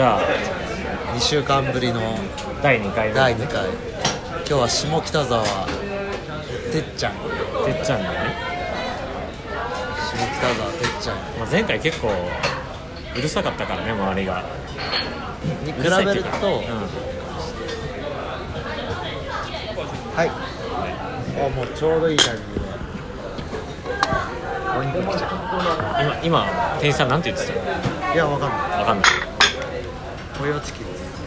じゃあ2週間ぶりの第2回目。第2回。今日は下北沢てっちゃん。てっちゃんがね、下北沢てっちゃん。まあ、前回結構うるさかったからね周りが。に比べると、うん。はい。あもうちょうどいいタイミングで。今今店員さんなんて言ってたの？ういやわかんない。わかんないホヨチキンです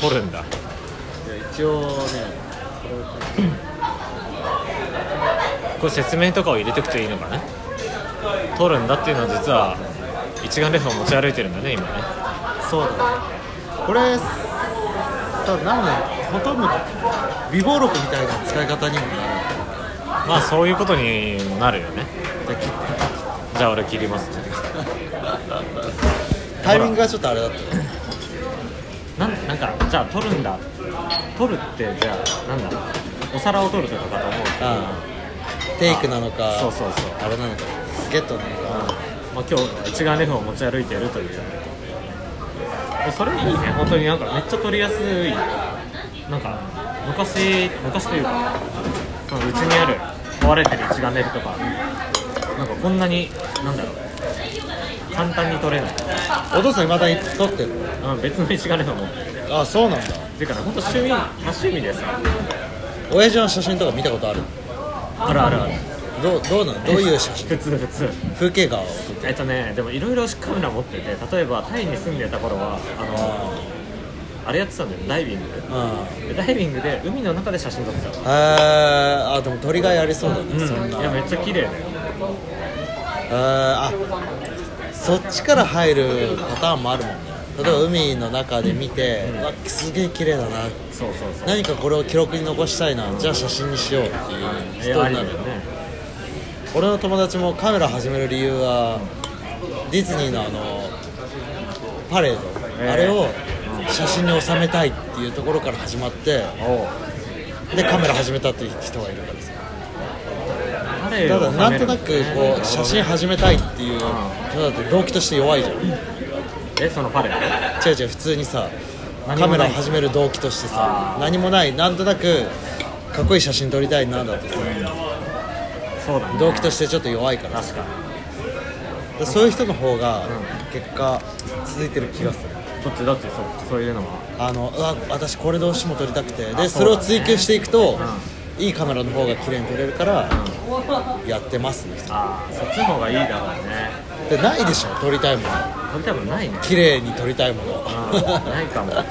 取るんだ。いや一応ねこれ説明とかを入れておくといいのかね取るんだっていうのは実は一眼レフを持ち歩いてるんだね今ね。そうだね。これさなんだほとんど微暴録みたいな使い方にもなる。まあそういうことにもなるよね。できじゃあ俺切ります。ねタイミングがちょっとあれだった。ねなんなんかじゃあ取るんだ。取るってじゃあなんだ。お皿を取るとかかと思うけど。テイクなのかそうそうそう。あれなのかゲットなのか。まあ、今日一眼レフを持ち歩いてるというそれいいね。本当になんかめっちゃ撮りやすい。なんか昔昔というかそのうちにある壊れてる一眼レフとかなんかこんなになんだろう簡単に撮れない、お父さんいまだに撮ってるうん、別の一眼レフを持ってるあそうなんだ。っていうかね本当趣味多趣味でさ。親父の写真とか見たことある？あるあるある。どうどうなのどういう写真？普通普通。風景画をえっとねでもいろいろカメラ持ってて例えばタイに住んでた頃はあのあれやってたんだよダイビング。うんでダイビングで海の中で写真撮ってたの。へー。あでも鳥がやりそうだね、うん、そんな。いやめっちゃ綺麗だよあそっちから入るパターンもあるもんね。例えば海の中で見て、うわすげえ綺麗だな。そうそうそう。何かこれを記録に残したいな。じゃあ写真にしようっていうえ人になる。ね。俺の友達もカメラ始める理由はディズニーのあのパレード、えー。あれを写真に収めたいっていうところから始まってでカメラ始めたっていう人がいるからさパレーただなんとなくこう写真始めたいっていうのだと動機として弱いじゃん。違えそのパレード？う違う普通にさカメラを始める動機としてさ何もない。なんとなくかっこいい写真撮りたいなだってさ。そうだね。動機としてちょっと弱いからさ。確かに。でそういう人の方が結果続いてる気がする。どっちどっちそうそういうのは。あのうわ私これどうしても撮りたくて。あでそれを追求していくといいカメラの方が綺麗に撮れるからやってますね。ああそっちの方がいいだろうね。でないでしょ撮りたいもの。これ多分ないね。綺麗に撮りたいもの。うんないかも。そう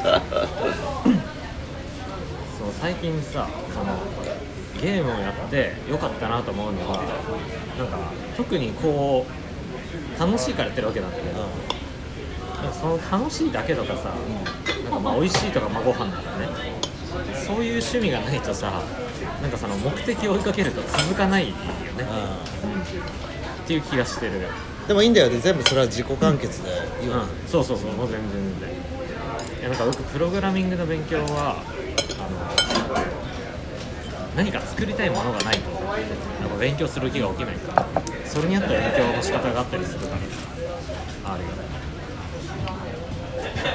最近さそのゲームをやってよかったなと思うのはなんか特にこう楽しいからやってるわけなんだけどなんかその楽しいだけとかさ、なんかまあ美味しいとかまあご飯とかね。そういう趣味がないとさなんかその目的を追いかけると続かないよね、っていう気がしてる。うんでもいいんだよね。全部それは自己完結でいいわうん、そうそうそうもう全然全然。いやなんか僕プログラミングの勉強はあの何か作りたいものがないとなんか勉強する気が起きないからそれに合った勉強の仕方があったりするからあるよ。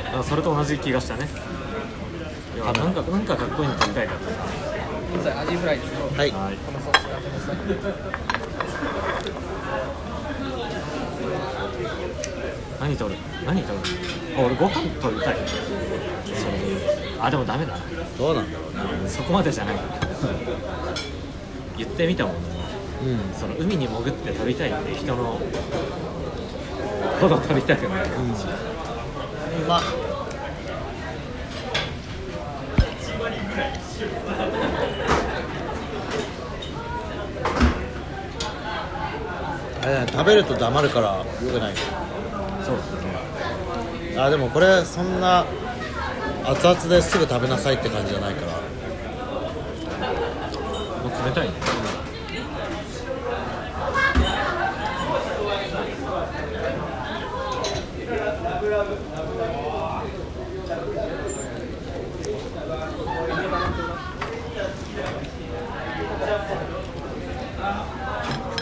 なんかそれと同じ気がしたね。いやなんかなんかかっこいいの撮りたいからさ現在アジフライですよはい。はい。このソースがこのソース何撮る？何撮る？あ俺ご飯撮りたい。それ。あでもダメだな。どうなんだろうね。そこまでじゃない。言ってみたもんね。うん。その海に潜って撮りたいって人のほど撮りたくない、まああれだね食べると黙るからよくない。そうですね。あでもこれそんな熱々ですぐ食べなさいって感じじゃないから。もう冷たいね。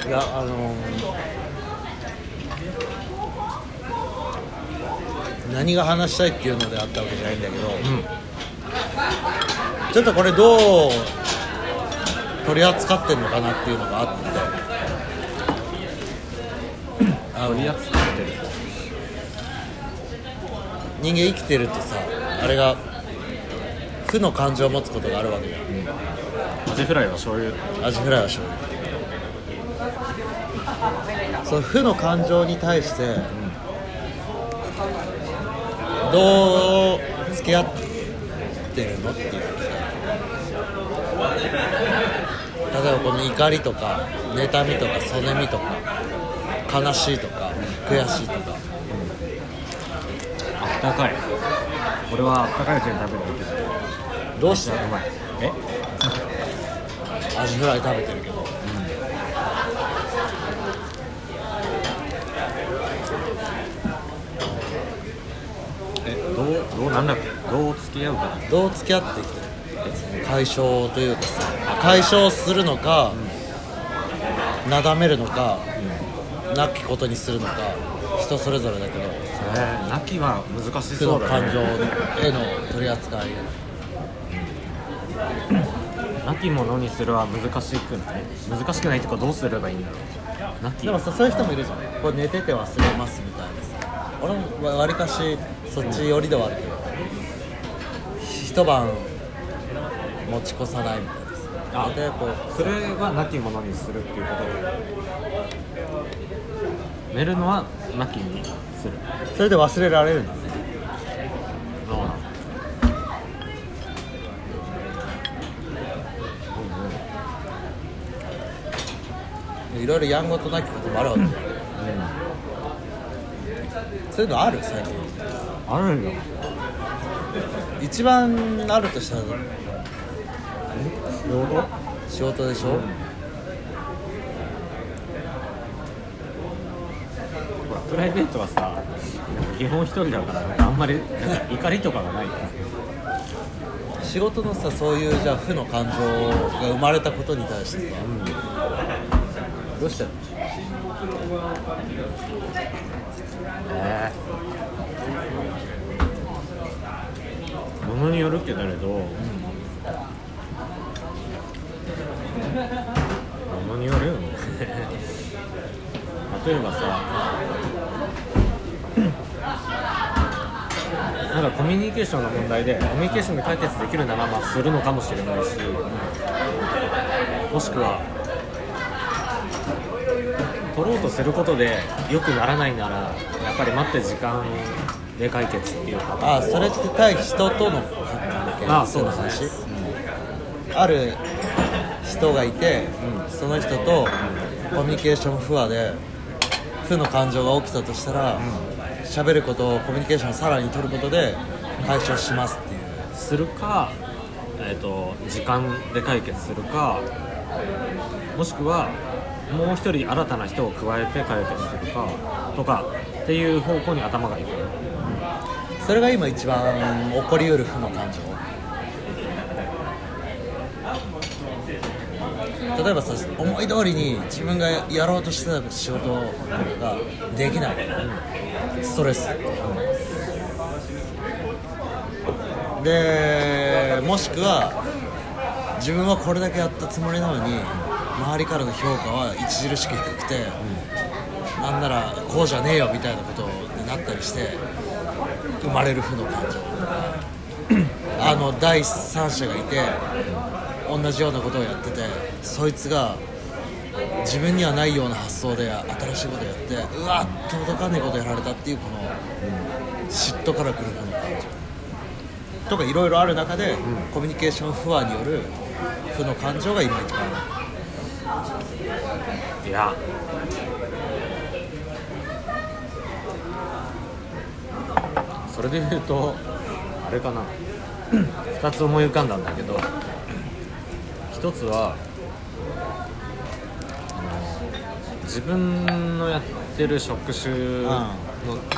いやあのー何が話したいっていうのであったわけじゃないんだけど、うん。ちょっとこれどう取り扱ってんのかなっていうのがあって。あの取り扱ってる人間生きてるとさあれが負の感情を持つことがあるわけじゃん。アジフライは醤油？アジフライは醤油。その負の感情に対してどう付き合ってるのっていう。例えばこの怒りとか妬みとかそねみとか悲しいとか悔しいとか。あったかいこれはあったかいうちに食べるべきだどうしてえ？アジフライ食べてるけどえどうなんだっけ？どう付き合うかどう付き合ってきてる？解消というかさ解消するのか、なだめるのか、なきことにするのか人それぞれだけどえー、泣きは難し負そうだね。の感情への取り扱い泣きものにするは難しくない？難しくないっていうかどうすればいいんだろう？でもさそういう人もいるじゃん。これ寝てて忘れますみたいな。さ俺もわりかしそっち寄りではあるけど、一晩持ち越さないみたいな。さあでこうそれは泣きものにするっていうことで。寝るのは泣きにする。それで忘れられるんだねあいろいろやんごとなきこともあるわけじゃんそういうのある？最近。あるんよ。一番あるとしたら両方仕事？でしょ、ほらプライベートはさ基本一人だからあんまり怒りとかがない。仕事のさそういうじゃあ負の感情が生まれたことに対してさ、どうしたの？ええものによるけれど、ものによるよ。ね 例えばさ。なんかコミュニケーションの問題でコミュニケーションで解決できるならまあするのかもしれないし。もしくは取ろうとすることで良くならないならやっぱり待って時間で解決っていうパターン。あそれって対人との関係？あそうだね。話？ある人がいて、その人とコミュニケーション不和で負の感情が起きたとしたら喋、ることをコミュニケーションをさらに取ることで解消しますっていう。するか、えー、と時間で解決するかもしくはもう一人新たな人を加えて解決するかとかっていう方向に頭がいく。それが今一番起こりうる負の感情。例えばさ思い通りに自分がやろうとしてた仕事ができない。ストレス。でもしくは自分はこれだけやったつもりなのに周りからの評価は著しく低くて、なんならこうじゃねえよみたいなことになったりして生まれる負の感情。あの第三者がいて同じようなことをやっててそいつが自分にはないような発想で新しいことやってうわ届かねえことやられたっていうこの嫉妬からくる負の感情。とかいろいろある中で、コミュニケーション不和による負の感情が今一番いや。それで言うとあれかな。2つ思い浮かんだんだけど1つは自分のやってる職種の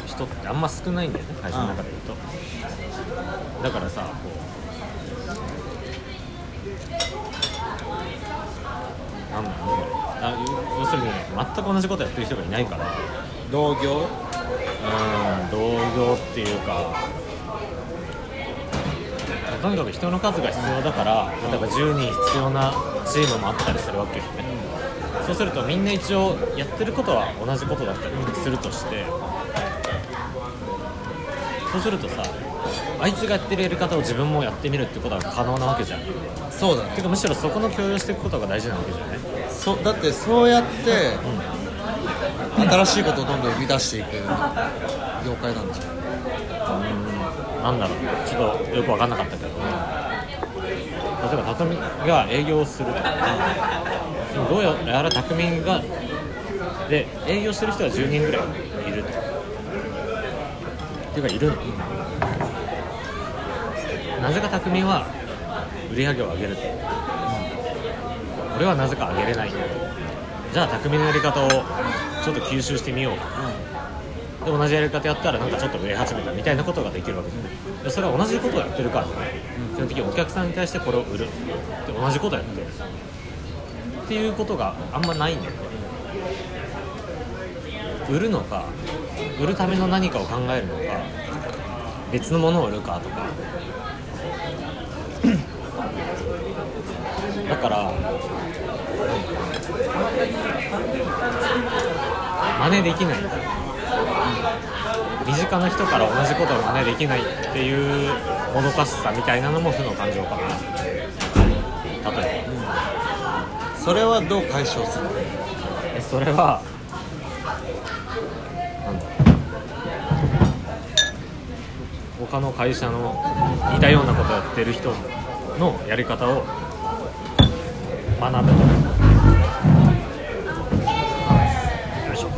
人ってあんま少ないんだよね会社の中で言うと。だからさこうなんだろうあ要するに全く同じことやってる人がいないから。同業？うん同業っていうか。とにかく人の数が必要だから例えば10人必要なチームもあったりするわけよね、そうするとみんな一応やってることは同じことだったりするとして。そうするとさあいつがやってるやり方を自分もやってみるってことは可能なわけじゃん。そうだね。てかむしろそこの共有していくことが大事なわけじゃない？そだってそうやって、新しいことをどんどん生み出していく業界なんですよなんだろうちょっとよく分かんなかったけど。例えば匠が営業をすると。でもどうやら匠がで営業してる人が10人ぐらいいると。っていうかいるの？なぜか匠は売り上げを上げると。うん俺はなぜか上げれない。じゃあ匠のやり方をちょっと吸収してみよう。で同じやり方やったらなんかちょっと売れ始めたみたいなことができるわけじゃないでそれは同じことをやってるからね基本的にお客さんに対してこれを売る。で同じことやってる。っていうことがあんまないんだよね。売るのか売るための何かを考えるのか別のものを売るかとか。だから。真似できない。身近な人から同じことを真似できないっていうもどかしさみたいなのも負の感情かな。例えば。それはどう解消するの？えそれはなんだ。他の会社の似たようなことやってる人のやり方を学ぶとよい。しょ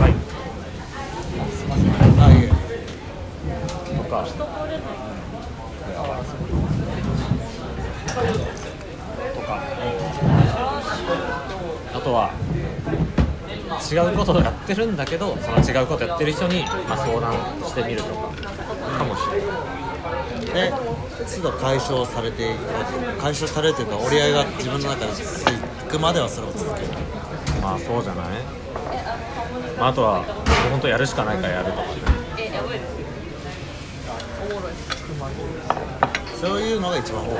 はい。あとかとか。あとは違うことをやってるんだけどその違うことやってる人に、まあ、相談してみるとか。かもしれない。で都度解消されていく解消されるというか折り合いが自分の中でついくまではそれを続けるまあそうじゃない、まあ、あとはもう本当やるしかないからやるとかねそうい。うのが一番多い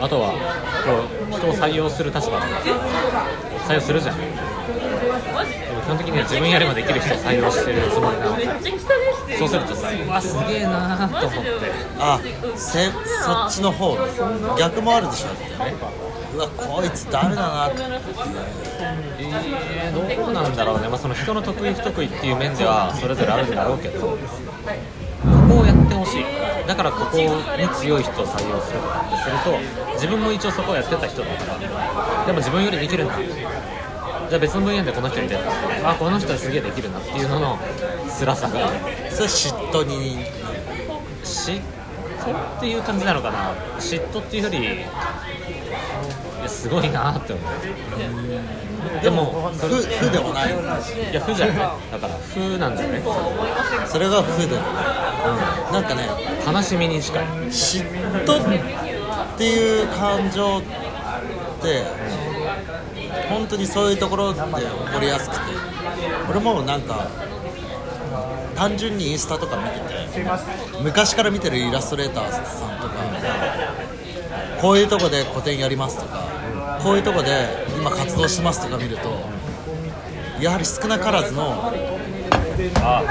あとはこう人を採用する立場採用するじゃん基本的には自分やればできる人を採用してるつもりな。のでそうするとさうわすげえなーと思ってあせそっちの方逆もあるでしょだってう。わこいつ誰だなってえー、どうなんだろう。ね、まあ、その人の得意不得意っていう面ではそれぞれあるんだろう。けどここをやってほしいだからここに強い人を採用するとかってすると自分も一応そこをやってた人だからでも自分よりできるんだじゃあ別の分野でこの人いてあこの人はすげえできるなっていうのの辛さが。それ嫉妬に。嫉妬っていう感じなのかな。嫉妬っていうよりすごいなって思う。でも負負でもない。いや負じゃない。だから負なんじゃないそれが負でなんかね悲しみに近い。嫉妬っていう感情って本当にそういうところで起こりやすくて俺もなんか単純にインスタとか見てて昔から見てるイラストレーターさんとかこういうとこで個展やりますとかこういうとこで今活動してますとか見るとやはり少なからずのあ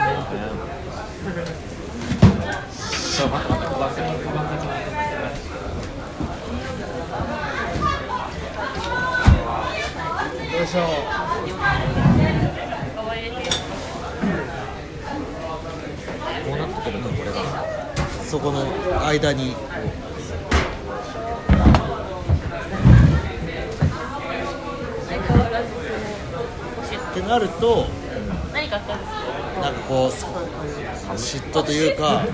よしょこうなってくるとこれがそこの間に。ってなると何買ったんですかなんかこう嫉妬というか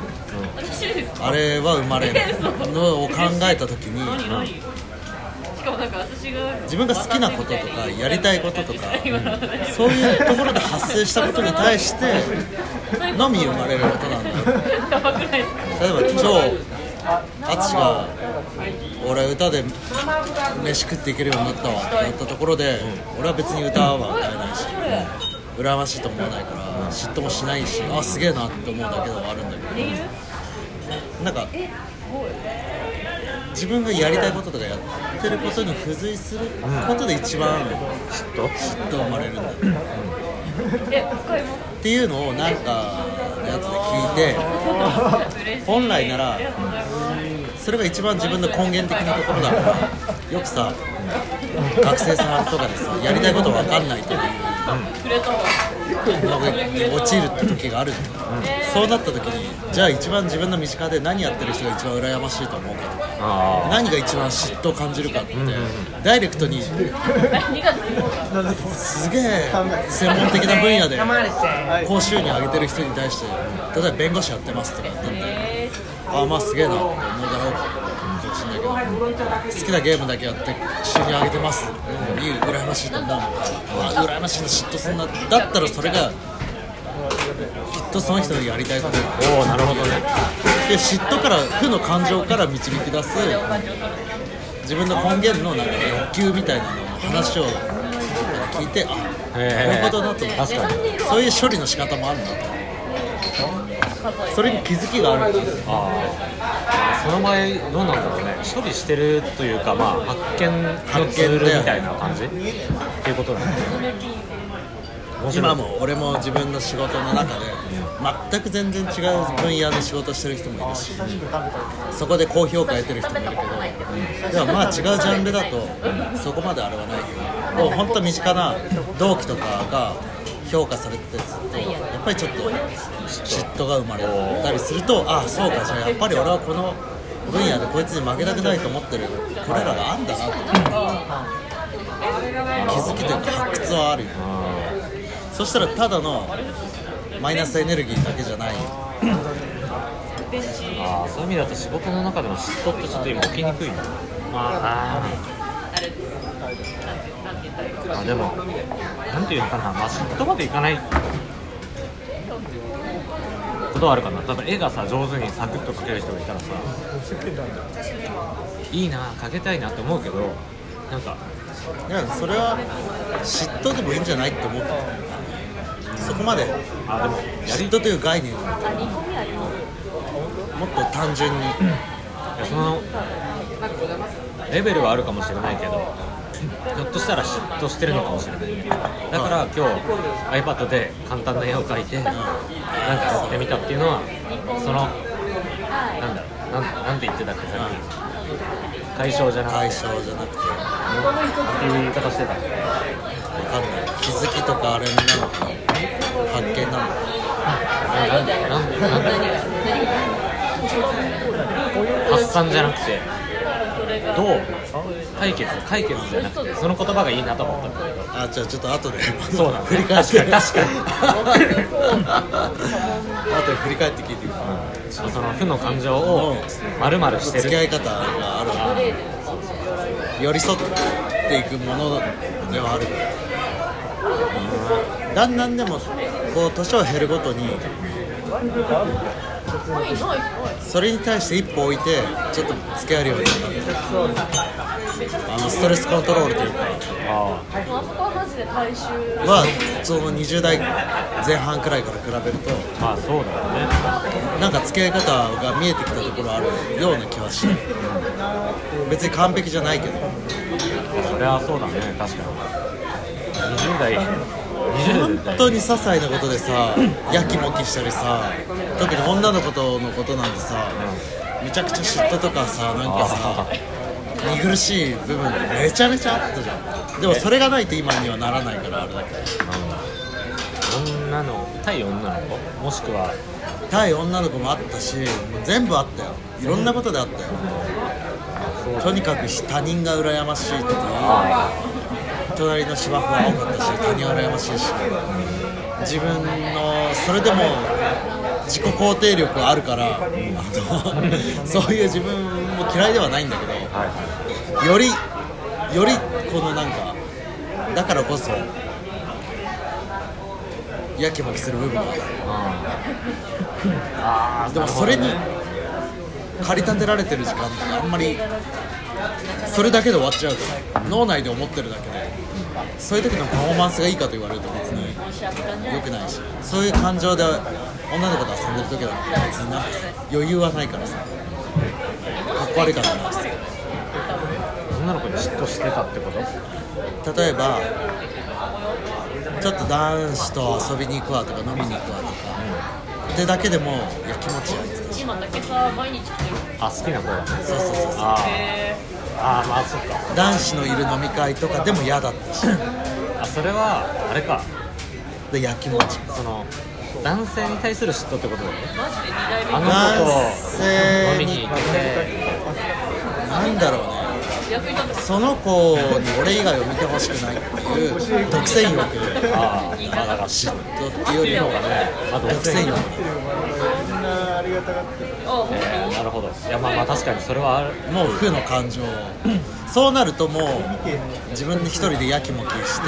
あれは生まれる。のを考えた時に何？何？しかもなんか私が自分が好きなこととかやりたいこととか そういうところで発生したことに対してのみ生まれることなんだ例えば超淳が俺歌で飯食っていけるようになったわってなったところで、俺は別に歌は歌えないし、羨ましいと思わないから嫉妬もしないしあすげえなって思うだけではあるんだけどなんか自分がやりたいこととかやってることに付随することで一番嫉妬？嫉妬生まれるんだよえ使いますっていうのをなんかのやつで聞いて本来ならそれが一番自分の根源的なところだ。からよくさ学生さんとかでさやりたいこと分かんないというのに陥るって時があるじゃん、そうなった時にじゃあ一番自分の身近で何やってる人が一番羨ましいと思うかと何が一番嫉妬を感じるかって、ダイレクトに。2月にすげえ専門的な分野で高収入上げてる人に対して例えば弁護士やってますとか言ってえああまあすげえなって思うだろう。かもしれないけど好きなゲームだけやって収入上げてます、うん、いい羨ましいと思う。のかあ羨ましいな嫉妬すんな。だったらそれがとその人のやりたいこと。おおなるほどね。で嫉妬から負の感情から導き出す自分の根源のなんか欲求みたいなのの話を聞いてあこういうこと思う確かに。そういう処理の仕方もあるんだと。それに気づきがあるああその場合どうなんだろうね。処理してるというかまあ発見のツールみたいな感じ？っていうことだね。面白い。今も俺も自分の仕事の中で全く全然違う分野の仕事してる人もいるしそこで高評価得てる人もいるけどでもまあ違うジャンルだとそこまであれはないけども本当身近な同期とかが評価されてたりするとやっぱりちょっと嫉妬が生まれたりするとああそうかじゃあやっぱり俺はこの分野でこいつに負けたくないと思ってるこれらがあんだなと気づきというか発掘はあるよ。そしたらただのマイナスエネルギーだけじゃない。ああそういう意味だと仕事の中でも嫉妬ってちょっと今起きにくいな。ああでもなんていうのかなまあ嫉妬までいかないことはあるかな。例えば絵がさ上手にサクッと描ける人がいたらさいいな描けたいなって思うけどなんかいやそれは嫉妬でもいいんじゃないって思うそこまで。あでもやり嫉妬という概念。をもあ2個目ありますっと単純に。そのレベルはあるかもしれないけどひょっとしたら嫉妬してるのかもしれない。だから今日 iPad で簡単な絵を描いてなんかやってみたっていうのはそのなんだろうなんなんて言ってたっけさっき。解消じゃなくて。対象じゃなくて。なんていう言い方してたっけ。分かんない気づきとかあれなのかな。発見なのかなんでなんでなんで発散じゃなくてどう解決解決じゃなくてその言葉がいいなと思ったんだけどあじゃあちょっと後でそうだね振り返って確かに後で振り返って聞いてくださいその負の感情を丸々してる付き合い方があるあ寄り添っていくものではあるだんだんでもこう年を減るごとにそれに対して一歩置いてちょっと付き合えるようになった。あのストレスコントロールというか。あそこはマジで大衆はその20代前半くらいから比べるとまあそうだよね。なんか付き合い方が見えてきたところあるような気はして。別に完璧じゃないけど。それはそうだね。確かに20代20代本当に些細なことでさやきもきしたりさ特に女の子とのことなんてさめちゃくちゃ嫉妬とかさなんかさ見苦しい部分めちゃめちゃあったじゃん。でもそれがないと今にはならないからあれだけど。女の対女の子？もしくは対女の子もあったしもう全部あったよ。いろんなことであったよ。とにかく他人が羨ましいとかあ隣の芝生は多かったし他人は羨ましいし自分のそれでも自己肯定力あるからあの そういう自分も嫌いではないんだけどよりよりこのなんかだからこそやきもきする部分がある。でもそれに駆り立てられてる時間ってあんまりそれだけで終わっちゃうから脳内で思ってるだけでそういう時のパフォーマンスがいいかと言われると別に良くないしそういう感情で女の子と遊んでる時だって別になんかさ余裕はないからさかっこ悪いからな女の子に嫉妬してたってこと？例えばちょっと男子と遊びに行くわとか飲みに行くわとかってだけでもいや気持ちいい。今だけさ毎日来てる。あ好きな子だ。ねそうそうそうそうああー。まあそっか男子のいる飲み会とかでも嫌だったし。あそれはあれか。でやきもちその男性に対する嫉妬ってことだよね。ーマジで2代目。あの男子性と飲みに行ってなんだろうね。その子に俺以外を見てほしくないっていう独占欲ああだから嫉嫉妬っていうよりも妬がねあ独占欲独占欲みんなありがたがってる。あえーなるほど。いやまあまあ確かにそれはある。もう負の感情そうなるともう自分で一人でやきもきして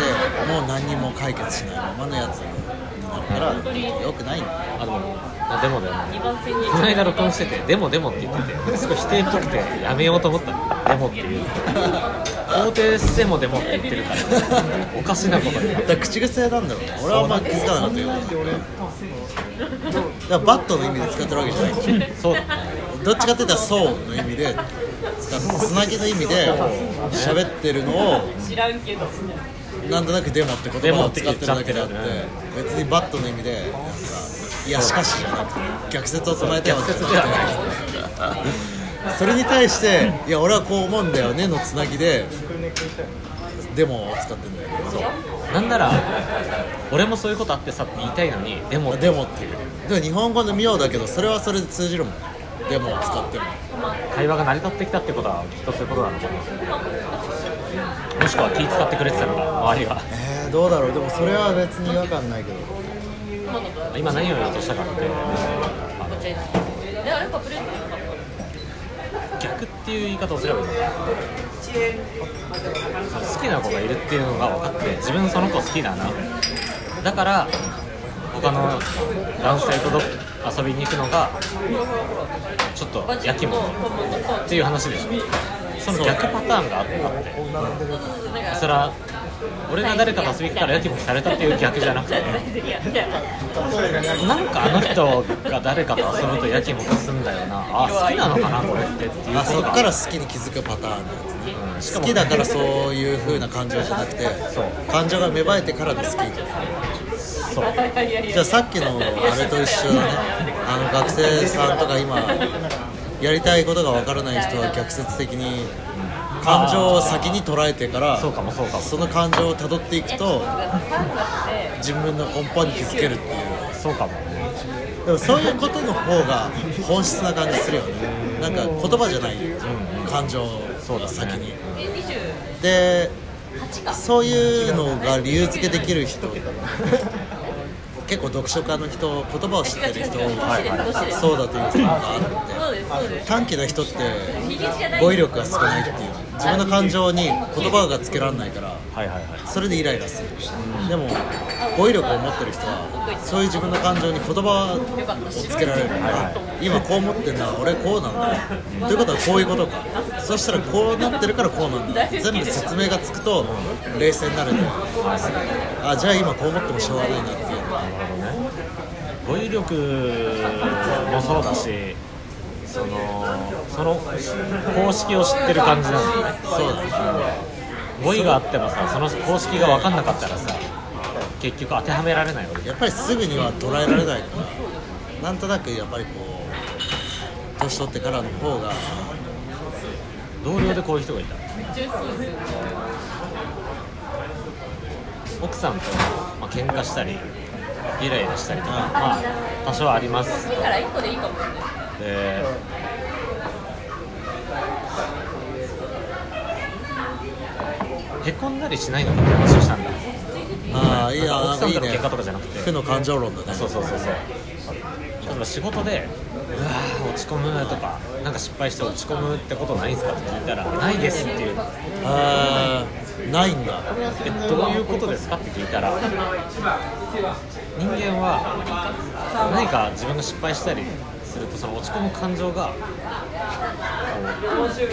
もう何にも解決しないままのやつになるからよくないんだあでもあでもだよね2番線にこの間録音してて「でもでも」って言っててすごい否定っぽくてやめようと思った。の「でも」っていう 肯定しても「でも」って言ってるからおかしなことになだから口癖なんだろう。ね俺はあんま気づかなかったけどだからバットの意味で使ってるわけじゃない。しょそう。どっちかって言ったらそうの意味で使ってつなぎの意味で喋ってるのを知らんけどなんとなくデモって言葉を使ってるだけであって別にバットの意味でなんかいやしかしじゃなくて逆説を唱えたいわけじゃなくてそれに対していや俺はこう思うんだよねのつなぎでデモを使ってんだよね。そう。なんなら俺もそういうことあってさって言いたいのにでもデモっていう。でも日本語の妙だけどそれはそれで通じるもん。デモを使っても。会話が成り立ってきたってことはきっとそういうことなのかなもしくは気使ってくれてたのか周りが。えー、どうだろう。でもそれは別に違和感ないけど。今何を言おうとしたかって。あのであれかプレゼントか逆っていう言い方をすればいいのかな好きな子がいるっていうのが分かって自分その子好きだな。だから他の男性と遊びに行くのがちょっとやきもきっていう話でしょ。その逆パターンがあって。それは俺が誰かと遊びに行ったらやきもきされたっていう逆じゃなくてなんかあの人が誰かと遊ぶとやきもきすんだよなあ好きなのかなこれってっていうあそっから好きに気づくパターンのやつね好きだからそういう風な感情じゃなくて感情が芽生えてからの好きそうじゃあさっきのあれと一緒だねあの学生さんとか今やりたいことがわからない人は逆説的に感情を先に捉えてからそうかもそうかも。その感情をたどっていくと自分の根本に気づけるっていう。そうかもでもそういうことの方が本質な感じするよね。なんか言葉じゃない感情が先に。でそういうのが理由付けできる人。結構読書家の人言葉を知ってる人そうだという人があって。短気な人って語彙力が少ないっていう自分の感情に言葉がつけられないからはいはいはい。それでイライラする。でも語彙力を持ってる人はそういう自分の感情に言葉をつけられるから今こう思ってんだ俺こうなんだということはこういうことか。そしたらこうなってるからこうなんだ全部説明がつくと冷静になる。んであじゃあ今こう思ってもしょうがないなっていう。語彙力もそうだしそのその公式を知ってる感じなんだよね。そうだね。語彙があってもさその公式が分かんなかったらさ結局当てはめられないわけやっぱりすぐには捉えられないからなんとなくやっぱりこう年取ってからの方が。同僚でこういう人がいた。奥さんと、まあ喧嘩したりイライラしたりとか、まあ多少あります。だから1個でいいかもしれないでへこんだりしないのかって話をしたんだ。ああいいや奥さんとの喧嘩とかじゃなくて。負の感情論だね。そうそうそうそう。例えば仕事でうわー落ち込むとかなんか失敗して落ち込むってことないんですかって聞いたらないですっていう。あーないんだ。えどういうことですかって聞いたら人間は何か自分が失敗したりするとその落ち込む感情が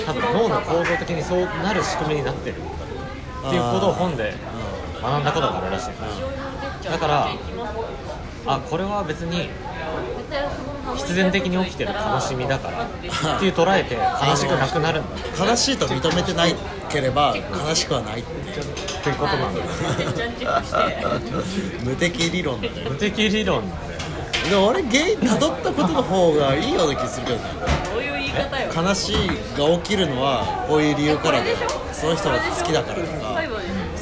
多分脳の構造的にそうなる仕組みになってるっていうことを本で学んだことがあるらしいだからあこれは別に必然的に起きてる悲しみだからっていう捉えて悲しくなくなるんだ。悲しいと認めてないければ悲しくはないって。いうことなんだ。無敵理論。だね無敵理論だよ。でも俺原因辿ったことの方がいいような気するけどね悲しいが起きるのはこういう理由からでその人が好きだからとか。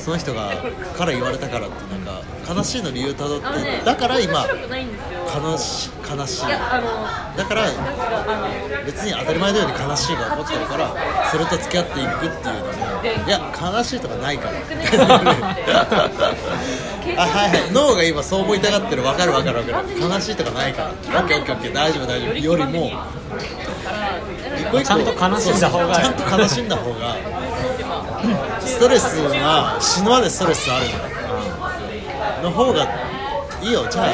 その人がから言われたからってなんか悲しいの理由辿あのねってだから今悲し悲しい。だから別に当たり前のように悲しいが起こってるからそれと付き合っていくっていうのもいや悲しいとかないから。あはいはい。脳が今そう思いたがってる。分かる分かる分かる。悲しいとかないから。オッケーオッケーオッケー。大丈夫大丈夫。よりも一個一個。ちゃんと悲しんだ方が。ちゃんと悲しんだ方が ストレスは死ぬまでストレスあるのの方がいいよ。じゃあ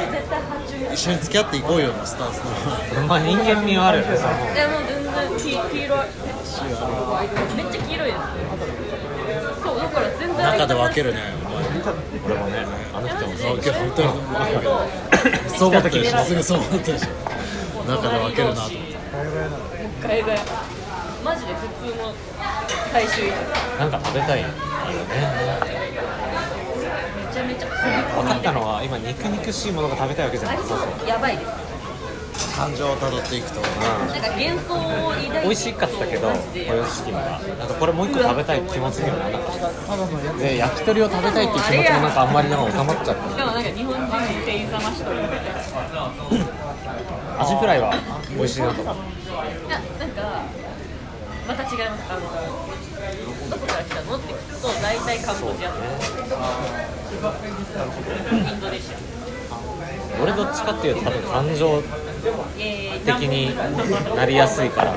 一緒に付き合っていこうよのスタンスの。まあ人間味はあるよねそのいやもう全然黄黄色い。めっちゃ黄色いですそうだから全然中で分けるね。俺もねあの人もおそう前本当にそう思ったでしょすぐそう思ったでしょ中で分けるなと。思って海外。マジで普通の大衆なんか食べたいよね。ちゃめちゃ。分かったのは今肉肉しい。ものが食べたい。わけじゃない。そうそうやばい。です感情をたどってい。くとなんか幻想を抱い。て美味しかったけど豊洲キムがなんかこれもう一個食べたい。気持ちにはならなかったで焼き鳥を食べたい。ってい。う気持ちもなんかあんまりなんか収まっちゃっしかもなんか日本人の店員様一人みたい。なたアジフライは美味しい。なと思うい。やなんかまた違いますあのどこから来たのって聞くと大体カンボジアとかインドネシア。俺どっちかっていうと多分感情えー的になりやすいから。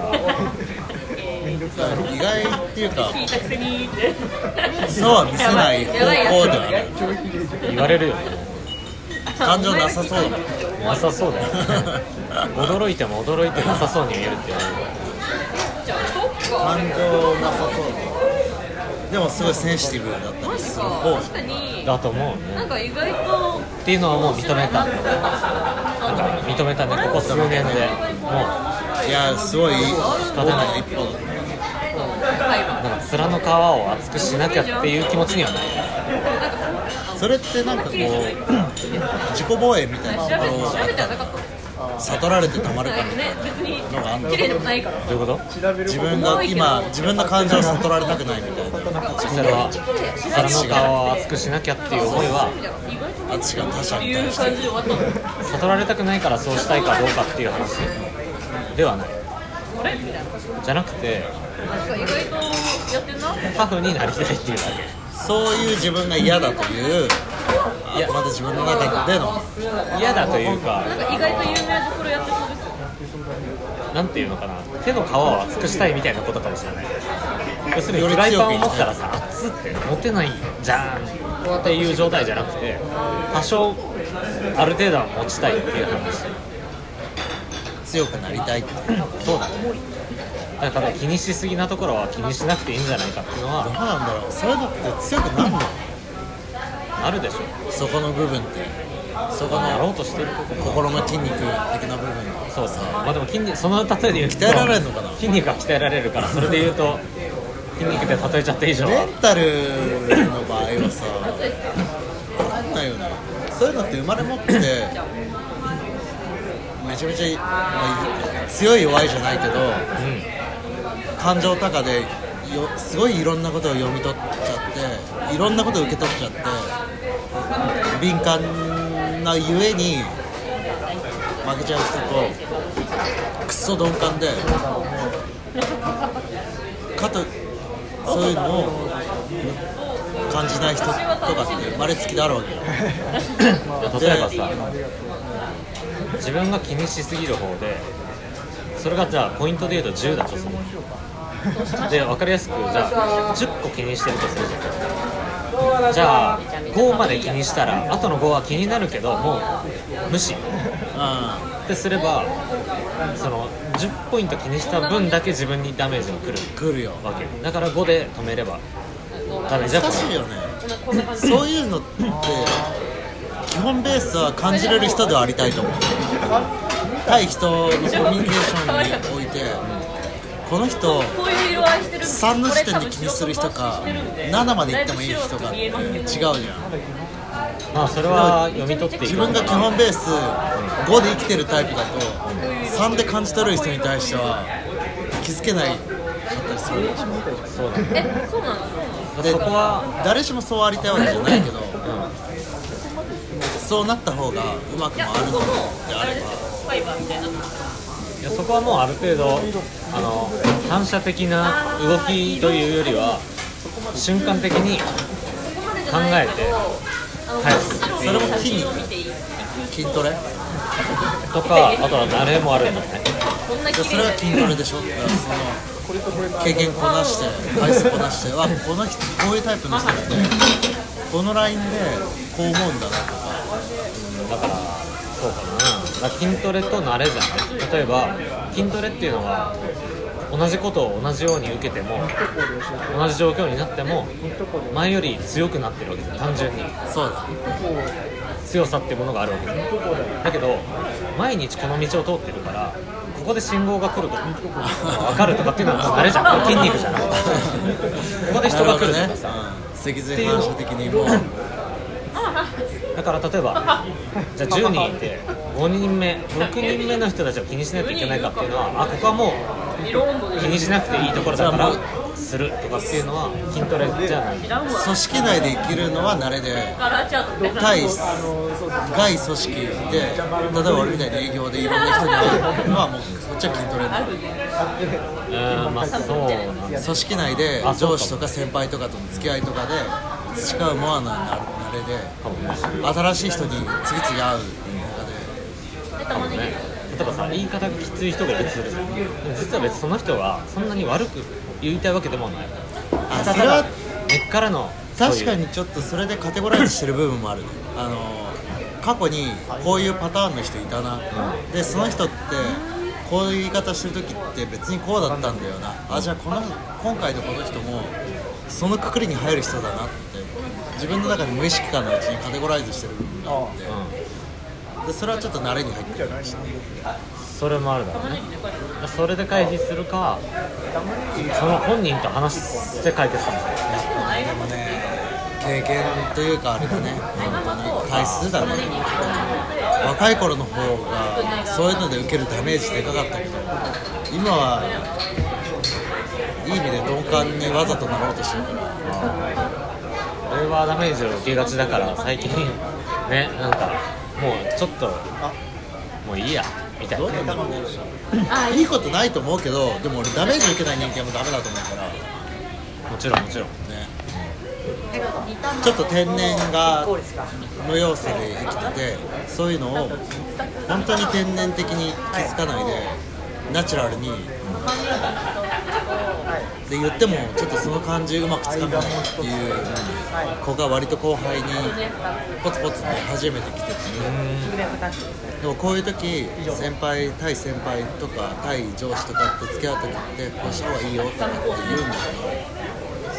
えー意外っていうかそうは見せない方向ではある言われるよね。感情なさそう。だもんなさそうだよね。驚いても驚いてなさそうに見えるって言われる感情なさそう。でもすごいセンシティブだったりする方確かにだと思うね。なんか意外とっていうのはもう認めたなんか認めたねここ数年で。もいやすごい。大きな一歩。だなんか面の皮を厚くしなきゃってい。う気持ちにはない。それってなんかこう 自己防衛みたいなとこ調悟られてたまるかみたいね別にのがあんの綺麗でもないから。どういうこと？自分が今自分の感情を悟られたくないみたいな。それは面の皮を厚くしなきゃっていう思いは意外と私が他者っていうに対して感じで終わったの悟られたくないからそうしたいかどうかっていう話。ではない。じゃなくてなんか意外とやってんな。タフになりたいっていうだそういう自分が嫌だといういやまた自分の中での。け嫌だというか。なんか意外と有名どころやってそうですよ。なんていうのかな。手の皮を厚くしたいみたいなことかもしれない。要するにフライパンを持ったらさ熱って持てないじゃんっていう状態じゃなくて多少ある程度は持ちたいっていう話。強くなりたい。ってそうだね。だから気にしすぎなところは気にしなくていいんじゃないかっていうのどうはなんだろう。そういうのって強くなるの？あるでしょ。そこの部分ってそこのやろうとしてる心の筋肉的な部分。そうですねまあでも筋肉その例えで言うと鍛えられるのかな？筋肉が鍛えられるからそれで言うと筋肉で例えちゃった以上は。メンタルの場合はさ分かんないよね。そういうのって生まれ持っててめちゃめちゃ、まあ強い弱いじゃないけど感情高でよすごいいろんなことを読み取っちゃっていろんなことを受け取っちゃって敏感なゆえに負けちゃう人とクソ鈍感でかとそういうのを感じない人とかって生まれつきであるわけよ。例えばさ自分が気にしすぎる方でそれがじゃあポイントで言うと10だとする で分かりやすくじゃあ10個気にしてるとするじゃん。じゃあ5まで気にしたらあとの5は気になるけどもう無視。うってすればその10ポイント気にした分だけ自分にダメージが来る。来るよ。わけ。だから5で止めればダメージは難しいよね。そういうのって基本ベースは感じれる人ではありたいと思う。対人のコミュニケーションにおいてこの人こういう色合いしてる3の時点で気にする人か7まで行ってもいい人か違うじゃん。まあそれは読み取って自分が基本ベース5で生きてるタイプだと3で感じ取れる人に対しては気づけないかったりする。でしょそうだねえそうなのそうなのでそこは誰しもそうありたいわけじゃないけどそうなった方がうまく回るのであればやそこはもうある程度あの反射的な動きというよりは瞬間的に考えて返すそれも筋肉筋トレ？とかあとは慣れもあるんだ。ねこんな綺麗でそれは筋トレでしょ？だからその経験こなして回数こなしてはこの人こういうタイプの人ってこのラインでこう思うんだなとか。だからそうかな。だから筋トレと慣れじゃん。例えば筋トレっていうのは同じことを同じように受けても同じ状況になっても前より強くなってるわけです単純に。そうだ強さっていうものがあるわけですだけど毎日この道を通ってるからここで信号が来ると分かるとかっていうのはもう慣れじゃん。筋肉じゃなくてここで人が来るとかさ、うん。脊髄反射的にもう だから例えばじゃあ10人いて5人目6人目の人たちを気にしないといけないかっていうのはあここはもう気にしなくていいところだからするとかっていうのは筋トレじゃない。組織内で生きるのは慣れで対外組織で例えば俺みたいに営業でいろんな人に会うのはもうこっちは筋トレなのうんまあそう組織内で上司とか先輩とかとの付き合いとかで培うモアな慣れで新しい人に次々会う。中でねね例えばさ言い方がきつい人がいるとするじゃんでも実は別にその人はそんなに悪く言いたいわけでもない。あそれは根っからの確かにちょっとそれでカテゴライズしてる部分もある。ねあの過去にこういうパターンの人いたな、でその人ってこういう言い方してる時って別にこうだったんだよな。あじゃあこの今回のこの人もそのくくりに入る人だなって自分の中で無意識感のうちにカテゴライズしてる部分があってでそれはちょっと慣れに入ってるかもしれないそれもあるだろうね。それで回避するかその本人と話して解決するんでもね経験というかあれだね。本当に回数だね。若い頃の方がそういうので受けるダメージでかかったけど今はいい意味で鈍感にわざとなろうとしてるから俺はダメージを受けがちだから最近ねなん。かもうちょっともういいやみたいなあいいことないと思うけどでも俺ダメージ受けない人間もダメだと思うからもちろん。もちろん。ねちょっと天然がの要素で生きててそういうのを本当に天然的に気づかないでナチュラルにで言ってもちょっとその感じうまくつかめないっていう子が割と後輩にポツポツ出始めてきててでもこういう時先輩対先輩とか対上司とかって付き合う時ってこうした方がいいよとかって言うんだけ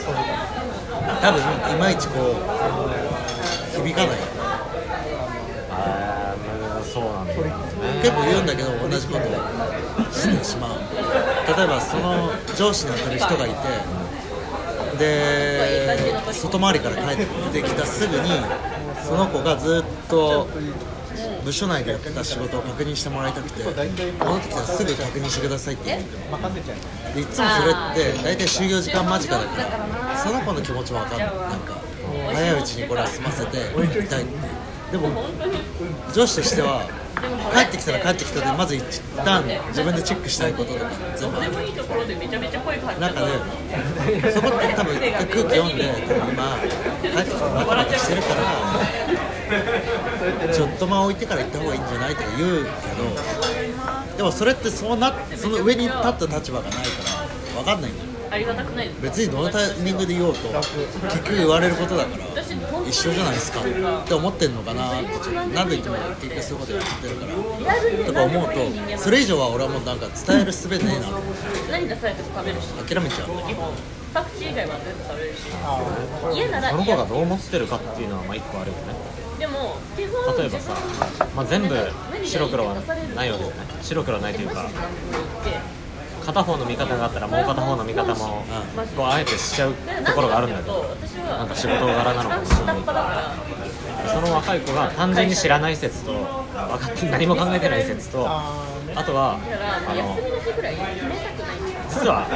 ど多分いまいちこう響かないあーそうなんだ結構言うんだけど同じことをしてしまう例えばその上司に当たる人がいてで外回りから帰ってきたすぐにその子がずっと部署内でやってた仕事を確認してもらいたくて戻ってきたらすぐ確認してくださいって言ってでいつもそれって大体就業時間間近だからその子の気持ちも分かんない。なんか早いうちにこれは済ませて行きたいって。でも上司としては帰ってきたら帰ってきたでまず一旦自分でチェックしたいこととか全部ある。中でそこって多分一回空気読んで多分今帰ってきてバタバタしてるからちょっと間置いてから行った方がいいんじゃないとか言うけどでもそれってそうなその上に立った立場がないから分かんないんだありがたくないですか？別にどのタイミングで言おうと結局言われることだから一緒じゃないですかって思ってんのかなってちょっとなんでいつも結局そういうことやってるからとか思うとそれ以上は俺はもうなんか伝える術ねえな何出されても食べるし。諦めちゃうパクチー以外は全部食べるし。家ならその子嫌がどう思ってるかっていうのはまあ一個あるよね。でも基本例えばさ、まあ、全部白黒はないわけじゃない。白黒はないというか片方の見方があったらもう片方の見方もこうあえてしちゃうところがあるんだけどなんか仕事柄なのかもしれないからその若い子が単純に知らない説と分かって何も考えてない説とあとはあの実は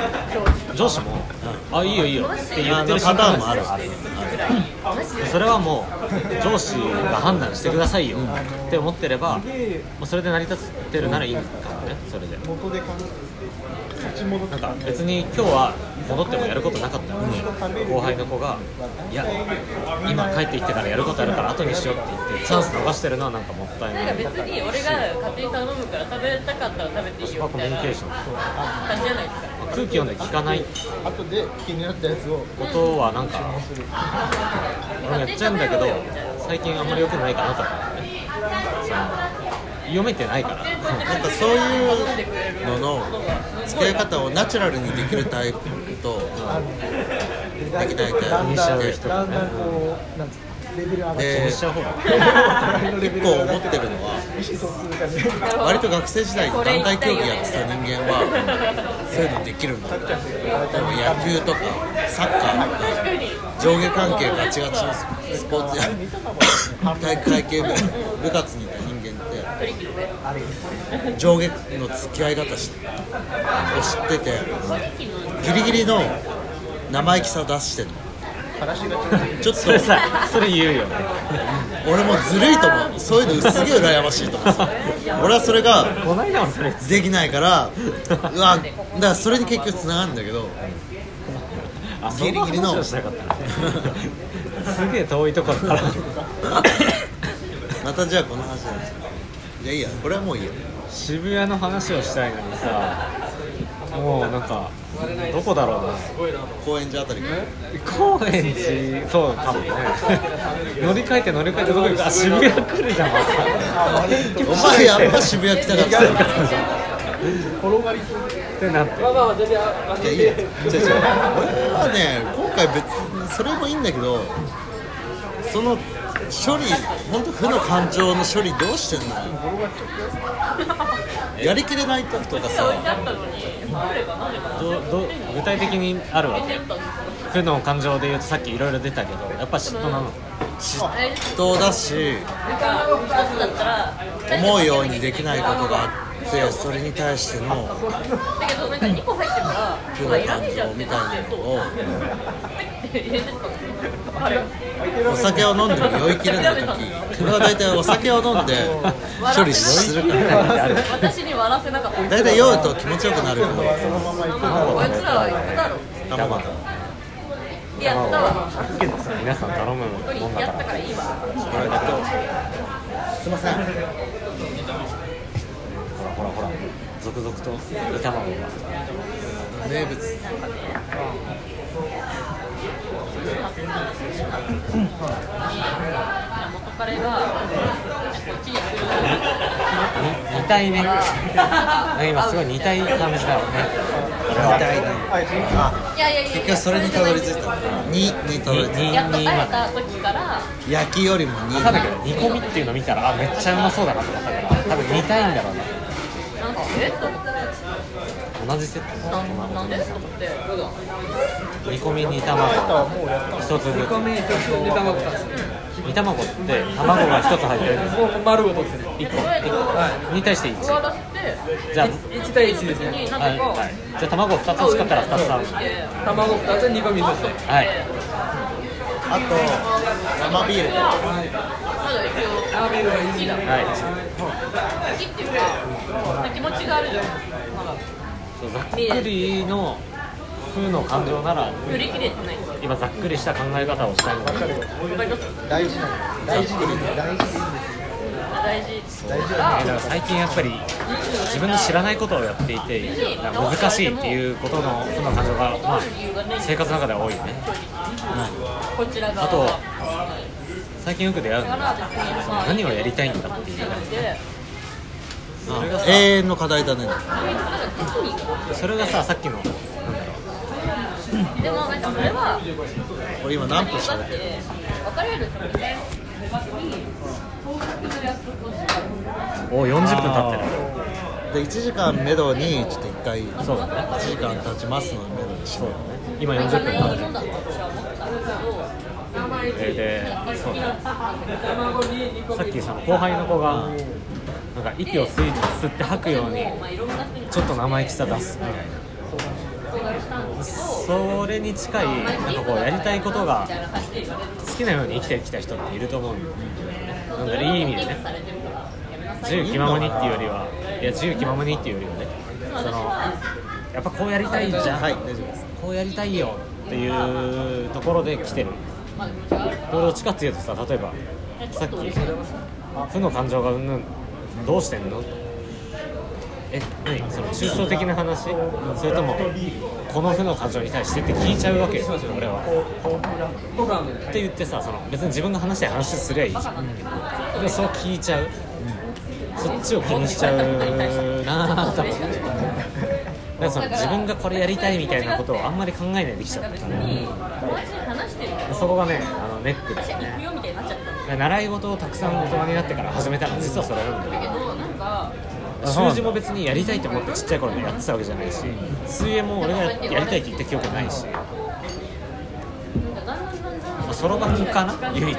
上司も「あいいよいいよ」って言ってるパターンもある。ある。それはもう上司が判断してくださいよ。って思ってればもうそれで成り立ってるならいいかもね。それで。なんか別に今日は戻ってもやることなかったのに後輩の子が「いや今帰ってきてからやることあるから後にしよう」って言ってチャンス逃してるのはなんかもったいなんかない別に俺が勝手に頼むから食べたかったら食べていいよみたいなュニケーション。感じじゃないですか空気読んで聞かない。後で気になったやつを。ことはなんか俺もやっちゃうんだけど最近あんまり良くないかなと思って。その読めてないから。なんかそういうのの付き合い方をナチュラルにできるタイプとできないタイプにしちゃう方が一個思ってるのは割と学生時代に団体競技やってた人間はそういうのできるんだ。よ例えば野球とかサッカーとか上下関係ガチガチのスポーツや体育会系部部活にいた人間って上下の付き合い方しを知っててギリギリの生意気さ出してんのちょっそれとさそれ言うよね。俺もずるいと思う。そういうのすげえ羨ましいと思う。俺はそれができないからうわだからそれに結局つながるんだけどあギリギリのすげえ遠いところから。またじゃあこの話なんですいやいいやこれはもういいよ。渋谷の話をしたいのにさもうなんかどこだろうな高円寺あたりか。ら高円寺そうかもね。乗り換えて乗り換えてどこ行くあ渋谷来るじゃんお前 やっぱ渋谷来たかったよ転がりって。なっていやいいよ違う違う俺はね今回別にそれもいいんだけどその処理本当負の感情の処理どうしてんの？やりきれない時とかさどど具体的にあるわけ？負の感情で言うとさっきいろいろ出たけどやっぱ嫉妬なの？嫉妬だし思うようにできないことがあってそれに対してのだけどなん。か2個入ってるから負の感情みたいなのをお酒を飲んでも酔いきれない時俺は大体お酒を飲んで処理するから。私に笑わせなかった。大体酔うと気持ちよくなるけどそのまま行くまあこいつらは行くだろたまたやったわ。皆さん頼むもん。だかやったかららいいわ。すいません続々と煮卵が名物元彼がこっちに来る似たいね今すごい似たい感じだよねみたいなあ結局それにたどり着いたのににたどり着いた時からた焼きよりもに煮込みっていうの見たらあめっちゃうまそうだなと思ったから多分似たいんだろうななんかえっと思って同じセットなんなんでと思って煮込み煮卵一つずつ煮卵煮卵って卵が一つ入ってるんですよ丸ごとですね一個一個に対して1終わらせてじゃあ1対1ですねはい、じゃあ卵2つ欲しかったら2つあるで卵2つ煮込みそしてはいあと生ビール。まだ一応生ビールがいいだはい好きっていうか気持ちがあるじゃんまだそうざっくりの風の感情なら振り切れてない今ざっくりした考え方をしたいので大事なの大事でいいんだ大事でいいんですよ。大事。大事。だから最近やっぱり自分の知らないことをやっていてなんか難しいっていうことの負の感情が、まあ、生活の中では多いよね。こちらがあと最近よく出会うのが何をやりたいんだっていう永遠の課題だね。それがささっきの。なんだろうでもなんかそれは俺今何分喋ってるて別れるお40分経ってる。で1時間めどにちょっと1回そうだね。1時間経ちますのめどにして今40分経ってる。でそうさっきその後輩の子がなんか息を吸い吸って吐くようにちょっと生意気さ出す。みたいなそれに近いなんかこうやりたいことが好きなように生きてきた人っていると思うんだよなんだろういい意味でね。自由気ままにっていうよりはいや自由気ままにっていうよりはねそのやっぱこうやりたいじゃん、はいこうやりたいよっていうところで来てる。どっちかっていうとさ例えばさっき負の感情がうんぬんどうしてんの？え何その抽象的な話？それともこの負の感情に対してって聞いちゃうわけよ俺は。って言ってさその別に自分の話で話すりゃいいじゃん。でもそう聞いちゃう、そっちを気にしちゃうなあと思って。だからその自分がこれやりたいみたいなことをあんまり考えないできちゃった。から、そこがねあのネックで。すね習い事をたくさん大人になってから始めたの。は実はそれなんだけよどなんか習字も別にやりたいと思ってちっちゃい頃にやってたわけじゃないし水泳も俺がやりたいって言った記憶ないし。そろばんかな？唯一。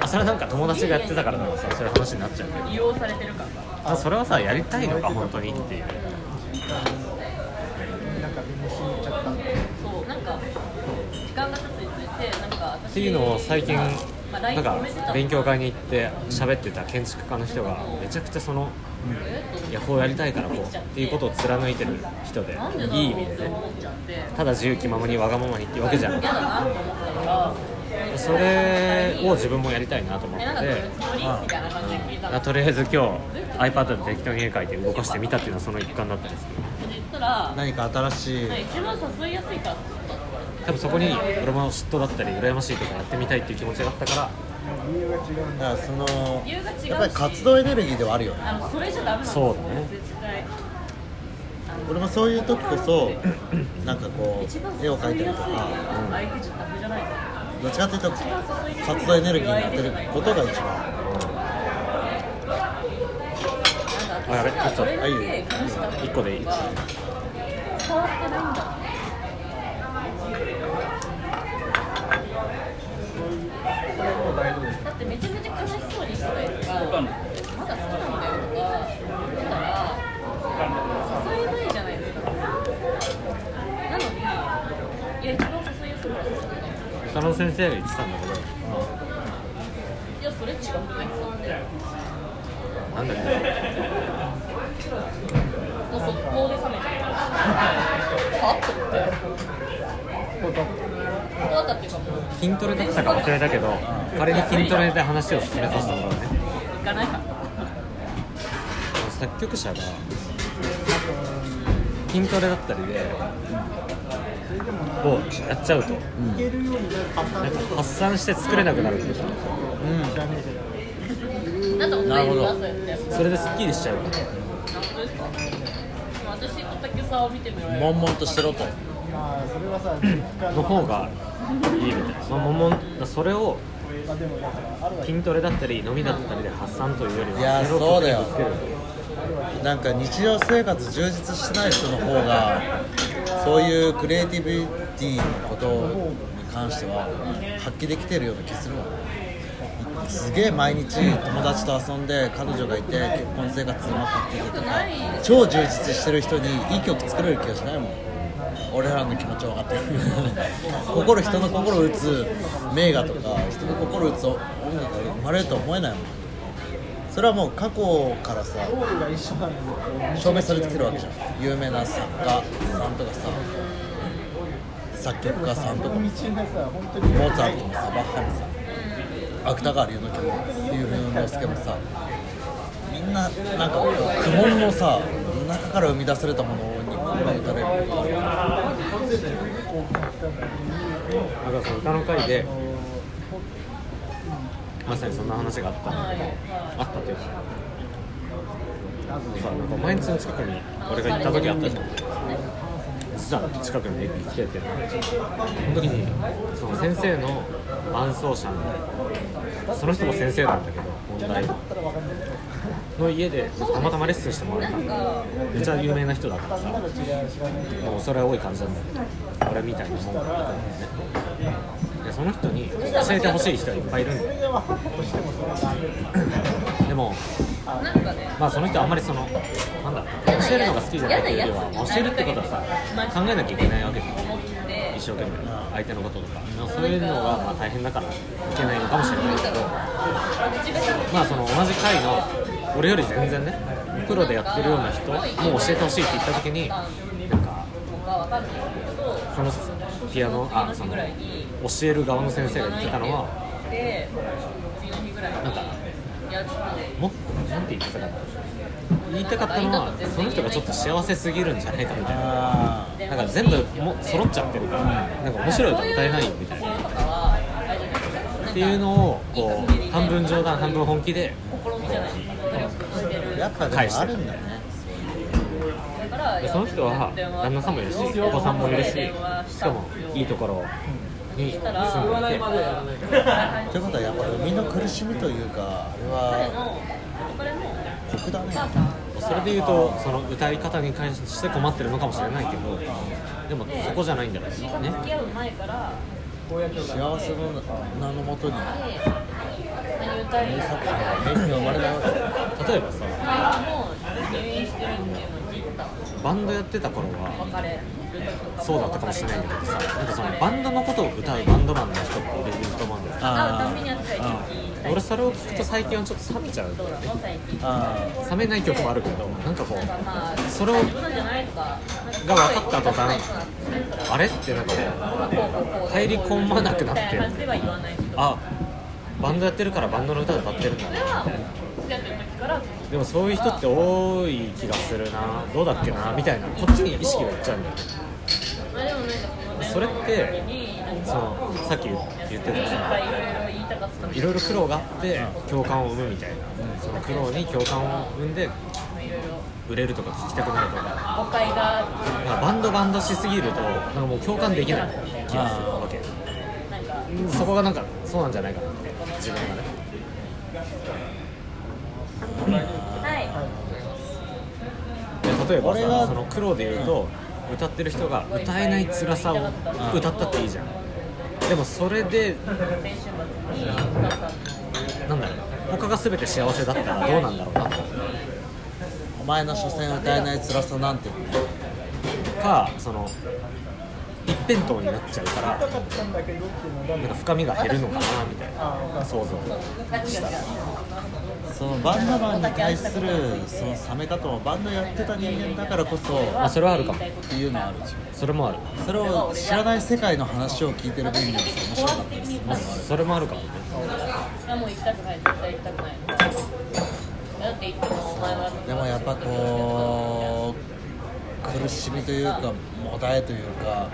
あそれはなんか友達がやってたからだからさそういう話になっちゃうけど。利用されてる感が。あそれはさやりたいのか本当にっていうなんかみんな死んじゃったそうなんか時間が経つにつれてなんか私っていうのを最近まあなんか勉強会に行って喋ってた建築家の人がめちゃくちゃそのいやこうやりたいからこうっていうことを貫いてる人でいい意味でね。ただ自由気ままにわがままにっていうわけじゃなくて思ったからてそれを自分もやりたいなと思ってとりあえず今日 iPad で適当に絵描いて動かしてみたっていうのはその一環だったんですけど。何か新しい多分そこに俺も嫉妬だったり羨ましいとかやってみたいっていう気持ちがあったから。だだからそのやっぱり活動エネルギーではあるよね。それじゃダメなんですそうだね。絶対。俺もそういう時こそ なんかこう絵を描いたりとか。相手じゃダメじゃないですか。どっちかっていうと活動エネルギーに当てることが一番。あやべちょっと。あいいよ。1個でいい。伝わってないんだだってめちゃめちゃ悲しそうにしたりとかまだ好きなんだよとか言ってたら誘えないじゃないですかなのにいや一番誘いやすいから誘う佐野先生が言ってたんだけど。いやそれ違ないなんだっけもう速攻で冷めちゃうはっと思って断ったっていうかもう筋トレだ。ったか忘れたけど仮に筋トレで話を進めさせてもらうね行かないから作曲者が筋トレだ。ったりでをやっちゃうと。うになんか発散して作れなくなるんでしょダメじゃなんでお前にくださいってそれですっきりしちゃうから本当ですか。私小竹さんを見て悶々としてろと。まあそれはさ実家の方がいいみたいな。そのももそれを筋トレだったり飲みだったりで発散というよりはいやゼロそうだよ。得点をつける。なんか日常生活充実してない人の方がそういうクリエイティビティのことに関しては発揮できてるような気するわ。すげえ毎日友達と遊んで彼女がいて結婚生活うまくいっててとか超充実してる人にいい曲作れる気がしないもん。俺らの気持ち分かってる。心人の心を打つ名画とか人の心を打つ音楽が生まれるとは思えないもん。それはもう過去からさ証明されてきてるわけじゃん。有名な作家さんとかさ作曲家さんとかモーツァルトもさバッハもさ芥川龍之介も龍之介もさみんななんか苦悶のさ中から生み出されたものに心が打たれることなんかその歌の回でまさにそんな話があったんだけどあったというかさなんかお前ん家の近くに俺が行った時あったじゃん実は近くに駅来ててその時にその先生の伴奏者のその人も先生なんだけど問題の家でたまたまレッスンしてもらっためちゃ有名な人だからさもうそれは多い感じなんだけど俺みたいなもんだったんだよねでその人に教えてほしい人はいっぱいいるんだよ。でもまあその人あんまりそのなんだ教えるのが好きじゃないっていうよりは教えるってことはさ考えなきゃいけないわけじゃん。思って一生懸命相手のこととか。そういうのがまあ大変だからいけないのかもしれないけど。まあその同じ回の俺より全然ねプロでやってるような人も教えてほしいって言った時にそのピアノあその教える側の先生が言ってたのはなんかもっとなんて言ってたかな言いたかったのはその人がちょっと幸せすぎるんじゃないかみたいな。あなんか全部も揃っちゃってるからなんか面白い歌歌えないよみたいな。っていうのをこう半分冗談半分本気でやっぱでもあるんだよねその人は旦那さんもいるしお子さんもいるししかもいいところに住んでいて。ということはやっぱ生みの苦しみというかあれは酷だね。それで言うとその歌い方に関して困ってるのかもしれないけどでもそこじゃないんだろうね。付き合う前から幸せの名のもとに。名作品が名品が生まれないわけ例えばさバンドやってた頃はそうだったかもしれないんだけどさなんかそのバンドのことを歌うバンドマンの人っていると思うんだよあたんびにやってたら俺それを聞くと最近はちょっと冷めちゃうんね。冷めない曲もあるけどなんかこうまあそれを自分なんじゃないとかが分かった途端あれってなんかこう入り込まなくなってあバンドやってるからバンドの歌歌ってるんだなそれは付き合ってる時から。でもそういう人って多い気がするな。どうだっけな。みたいな。こっちに意識がいっちゃうんだよね。それってそのさっき言ってたさぱいいろいろ苦労があって共感を生むみたいな。その苦労に共感を生んで売れるとか聞きたくなるとか。誤解が。バンドバンドしすぎるとなんかもう共感できない気がするわけ。そこがなんかそうなんじゃないかな。って自分がねはい。で例えばさその苦労で言うと歌ってる人が歌えない辛さを歌ったっていいじゃん。でもそれでなんだろう。他が全て幸せだったらどうなんだろうなと。お前の所詮歌えない辛さなんて。かその一辺倒になっちゃうからなんか深みが減るのかなみたいな想像そのバンドマンに対するその冷め方もバンドやってた人間だからこそまあそれはあるかも。っていうのはあるしそれもある。それを知らない世界の話を聞いてる分には面白かったりするまあそれもあるかも。ねいやもう行きたくない絶対行きたくないだって行ってもお前はでもやっぱこう苦しみというかもだえというか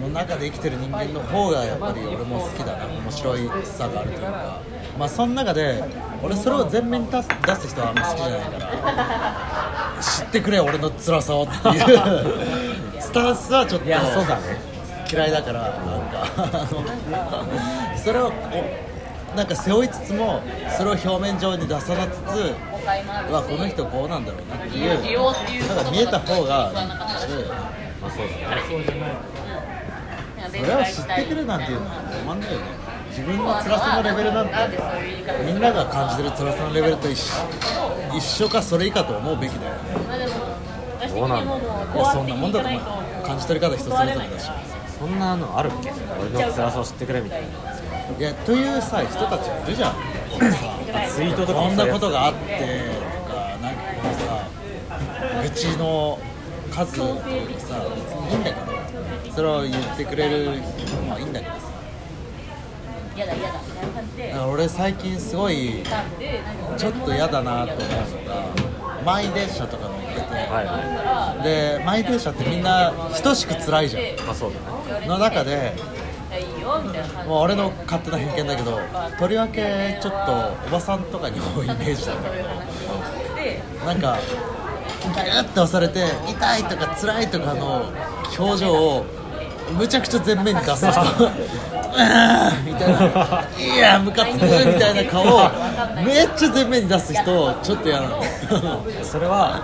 の中で生きてる人間の方がやっぱり俺も好きだな。面白いさがあるというかまあその中で俺それを前面に出す出す人はあんま好きじゃないから。知ってくれ俺の辛さをっていう。スタンスはちょっといやそうだね。嫌いだからなんか。それをおなんか背負いつつもそれを表面上に出さなつつ誤解もあるしうわこの人こうなんだろうなっていう。ただ見えた方がまあそうだね。それを知ってくれなんていうのは止まんないよね自分の辛さのレベルなんてみんなが感じてる辛さのレベルと一緒一緒かそれ以下と思うべきだよまあでも私的どうなんだいやそんなもんだと思うと感じ取り方人それぞれだしそんなのあるっけ？俺の辛さを知ってくれみたいな。いやというさ人たちがいるじゃん。さツイートとかこんなことがあってとかなんかこのさ愚痴の数とかさ別にいいんだけどそれを言ってくれるのはいいんだけどさ嫌だ嫌だ。みたいな感じでだから俺最近すごいちょっと嫌だなと思うのが満員電車とか乗ってて、はいはで満員電車ってみんな等しく辛いじゃいまあそうだね。んの中でもう俺の勝手な偏見だけどとりわけちょっとおばさんとかに多いイメージなんだけどでなんかギュッて押されて痛いとか辛いとかの表情をむちゃくちゃ前面に出す。人みたいな。いやムカつくみたいな顔をめっちゃ前面に出す人ちょっと嫌なの。それは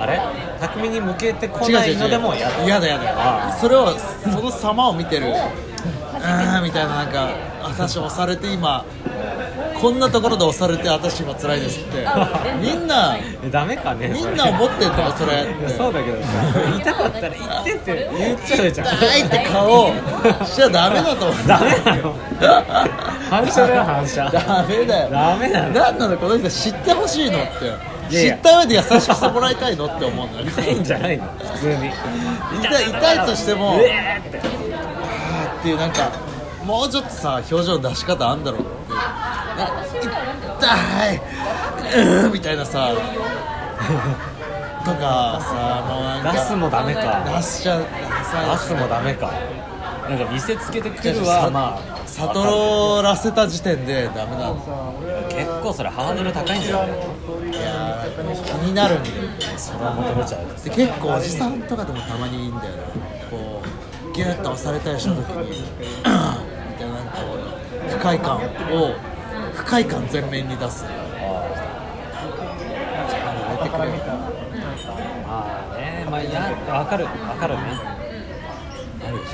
あれ？匠に向けてこないのでも嫌だ。嫌だ嫌だ。あそれをその様を見てる。うーんみたいななんか私押されて今こんなところで押されて私今辛いですって。みんな。えダメかねみんな思ってんのそれって。そうだけどさ言いたかったら言ってって。言っちゃうじゃん。痛いって顔。しちゃダメだと思う。ダメなの。反射だよ反射。ダメだよ。ダメなの。なんなのこの人知ってほしいのって。知った上で優しくしてもらいたいのって思うんだよ。ね痛いんじゃないの普通に。痛い痛いとしてもうえーって。っていうなんかもうちょっとさ表情の出し方あんだろう痛い。うーみたいなさ。とかさもうなんか出すもダメか。出しちゃ出すもダメか。なんか見せつけてくるさはまあ悟らせた時点でダメだ結構それハードル高いんじゃない？いやー気になるんだよそれは求めちゃうで結構おじさんとかでもたまにいいんだよね。こうギュッと押されたりした時に みたいななんか不快感を不快感全面に出す。ああねまあいや分かる。分かるね。あるでし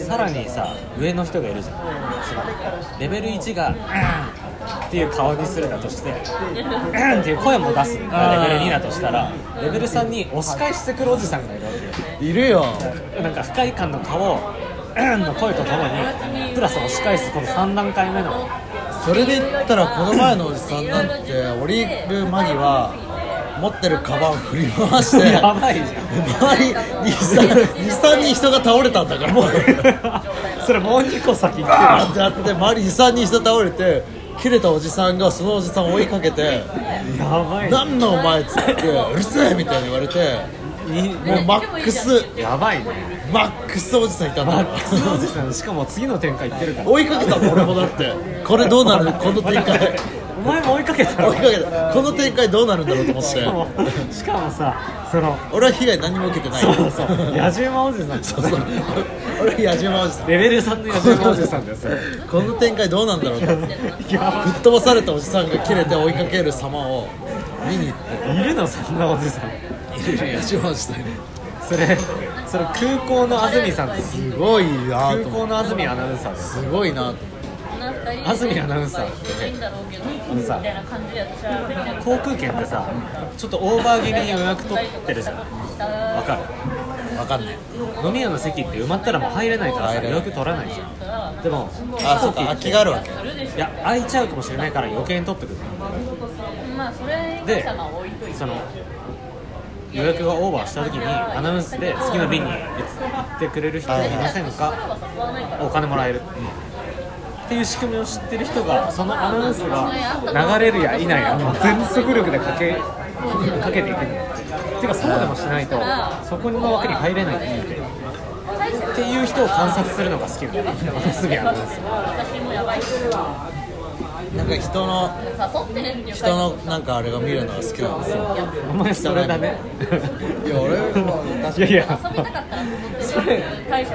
ょ。さらにさ上の人がいるじゃん。そのレベル1が「うん」っていう顔にするだとして「うん」っていう声も出す。レベル2だとしたらレベル3に押し返してくるおじさんがいるわけよ。いるよ。なんか不快感の顔を「うん」の声とともにプラス押し返すこの3段階目の。それで言ったらこの前のおじさんなんて降りる間際持ってるカバン振り回して やばいじゃん。周り23人人が倒れたんだから。も うそれもう2個先に。バーンってやって周り23人人倒れて切れたおじさんがそのおじさんを追いかけてやば「いなんのお前」っつって「うるせえ」みたいに言われてにもうマックス。やばいねマックスおじさんいたマックスおじさん。しかも次の展開いってるから。追いかけたの俺もだって。これどうなる？この展開。お前も追いかけたの？追いかけた。この展開どうなるんだろうと思って。しかもしかもさその俺は被害何も受けてない。そうそう。野獣馬おじさん。そうそう。俺野獣馬おじさん。レベル3の野獣馬おじさんですよ。この展開どうなんだろうと。吹っ飛ばされたおじさんが切れて追いかける様を。見に行って。いるの？そんなおじさん。いるいる野獣馬おじさんそれそれ空港の安住さんですすごいな空と思って。港の安住アナウンサーです。すごいなと思って安住アナウンサー。あのさ航空券ってさちょっとオーバー気味に予約取ってるじゃん。わかる？分かんない。飲み屋の席って埋まったらもう入れないからさ予約取らないじゃん。でもあそうか空きがあるわけ。いや空いちゃうかもしれないから余計に取ってくる。まあそれに関してはまあ置いといて。その予約がオーバーした時にアナウンスで次の便に行ってくれる人いませんか？お金もらえるっていう仕組みを知ってる人がそのアナウンスが流れるや否やもう全速力でかけかけていく。のていうかそうでもしないとそこの枠に入れないっていう。っていう人を観察するのが好きなのすぐアナウンス私もやばいなんか人の人のなんかあれが見るのが好きなんですよ。お前それだね。いや俺もいやいや。遊びたかったら誘ってそれ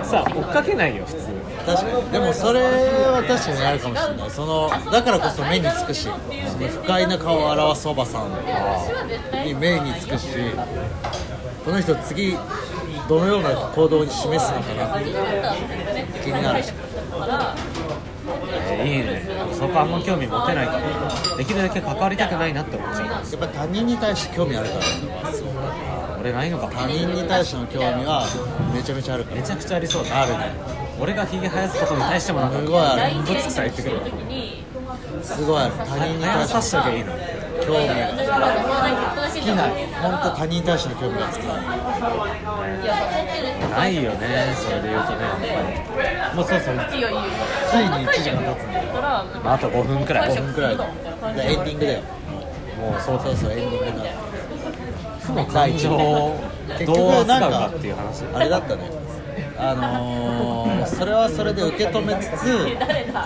さ追っかけないよ普通。確かに。でもそれは確かにあるかもしれない。そのだからこそ目につくしその不快な顔を表すおばさん。に目につくしこの人次どのような行動に示すのかなって気になる。しえーいいね。そこあんま興味持てないから。できるだけ関わりたくないなって思っちゃう。やっぱ他人に対して興味あるから俺ないのか。他人に対しての興味はめちゃめちゃあるから。めちゃくちゃありそうだ。あるね。俺がひげ生やすことに対してもなんかすごいある。ぶつくさ言ってくる。わすごいある。他人に生やさ対ししてときゃいいの興味が好きな本当他人に対しての興味が好きなないよ。ねそれで言う。とねもうそうそうついに1時間経つんだよ。まああと5分くらい5分くらいでエンディングだよ。もうそうそうそう。エンディングだ負の感情をどう扱う。かっていう話あれだったねあのー、それはそれで受け止めつつ